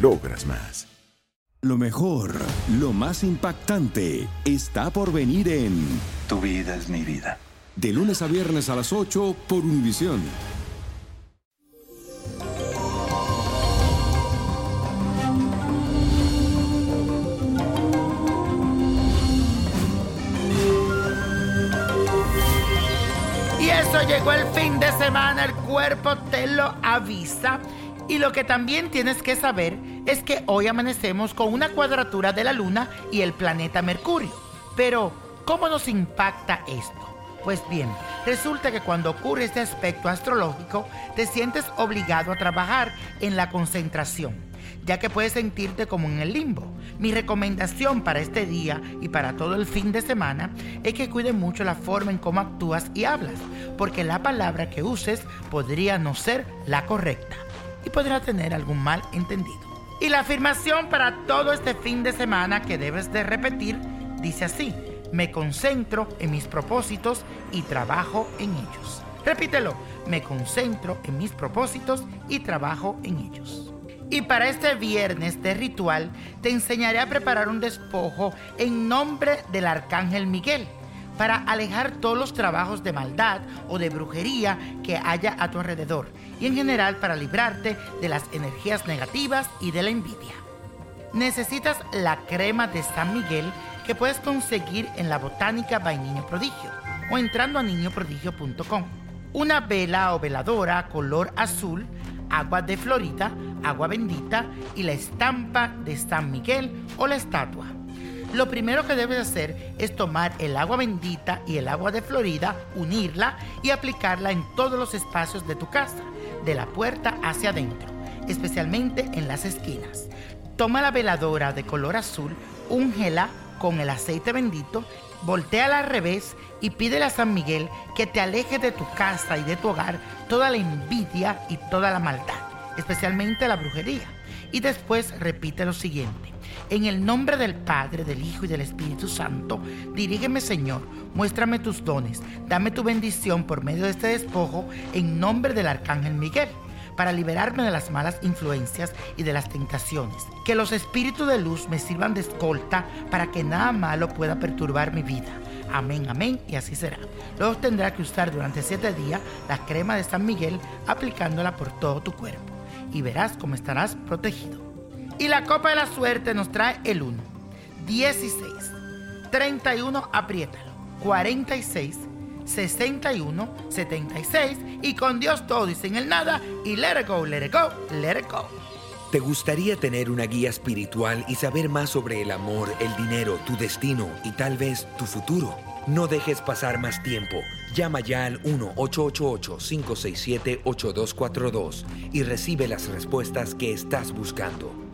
logras más. Lo mejor, lo más impactante, está por venir en Tu vida es mi vida. De lunes a viernes a las 8 por Univisión. Y eso llegó el fin de semana, el cuerpo te lo avisa. Y lo que también tienes que saber es que hoy amanecemos con una cuadratura de la Luna y el planeta Mercurio. Pero, ¿cómo nos impacta esto? Pues bien, resulta que cuando ocurre este aspecto astrológico, te sientes obligado a trabajar en la concentración, ya que puedes sentirte como en el limbo. Mi recomendación para este día y para todo el fin de semana es que cuide mucho la forma en cómo actúas y hablas, porque la palabra que uses podría no ser la correcta y podrá tener algún mal entendido. Y la afirmación para todo este fin de semana que debes de repetir dice así, me concentro en mis propósitos y trabajo en ellos. Repítelo, me concentro en mis propósitos y trabajo en ellos. Y para este viernes de ritual te enseñaré a preparar un despojo en nombre del Arcángel Miguel para alejar todos los trabajos de maldad o de brujería que haya a tu alrededor y en general para librarte de las energías negativas y de la envidia. Necesitas la crema de San Miguel que puedes conseguir en la botánica by Niño Prodigio o entrando a niñoprodigio.com. Una vela o veladora color azul, agua de florita, agua bendita y la estampa de San Miguel o la estatua. Lo primero que debes hacer es tomar el agua bendita y el agua de Florida, unirla y aplicarla en todos los espacios de tu casa, de la puerta hacia adentro, especialmente en las esquinas. Toma la veladora de color azul, úngela con el aceite bendito, volteala al revés y pídele a San Miguel que te aleje de tu casa y de tu hogar toda la envidia y toda la maldad, especialmente la brujería. Y después repite lo siguiente. En el nombre del Padre, del Hijo y del Espíritu Santo, dirígeme Señor, muéstrame tus dones, dame tu bendición por medio de este despojo en nombre del Arcángel Miguel para liberarme de las malas influencias y de las tentaciones. Que los espíritus de luz me sirvan de escolta para que nada malo pueda perturbar mi vida. Amén, amén, y así será. Luego tendrás que usar durante siete días la crema de San Miguel aplicándola por todo tu cuerpo y verás cómo estarás protegido. Y la copa de la suerte nos trae el 1, 16, 31, apriétalo, 46, 61, 76 y con Dios todo y sin el nada y let it go, let it go, let it go. ¿Te gustaría tener una guía espiritual y saber más sobre el amor, el dinero, tu destino y tal vez tu futuro? No dejes pasar más tiempo. Llama ya al 1-888-567-8242 y recibe las respuestas que estás buscando.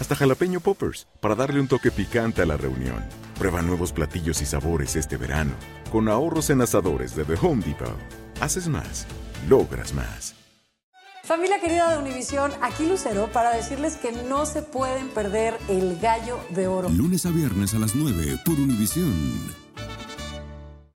hasta jalapeño poppers, para darle un toque picante a la reunión. Prueba nuevos platillos y sabores este verano, con ahorros en asadores de The Home Depot. Haces más, logras más. Familia querida de Univisión, aquí Lucero para decirles que no se pueden perder el gallo de oro. Lunes a viernes a las 9 por Univisión.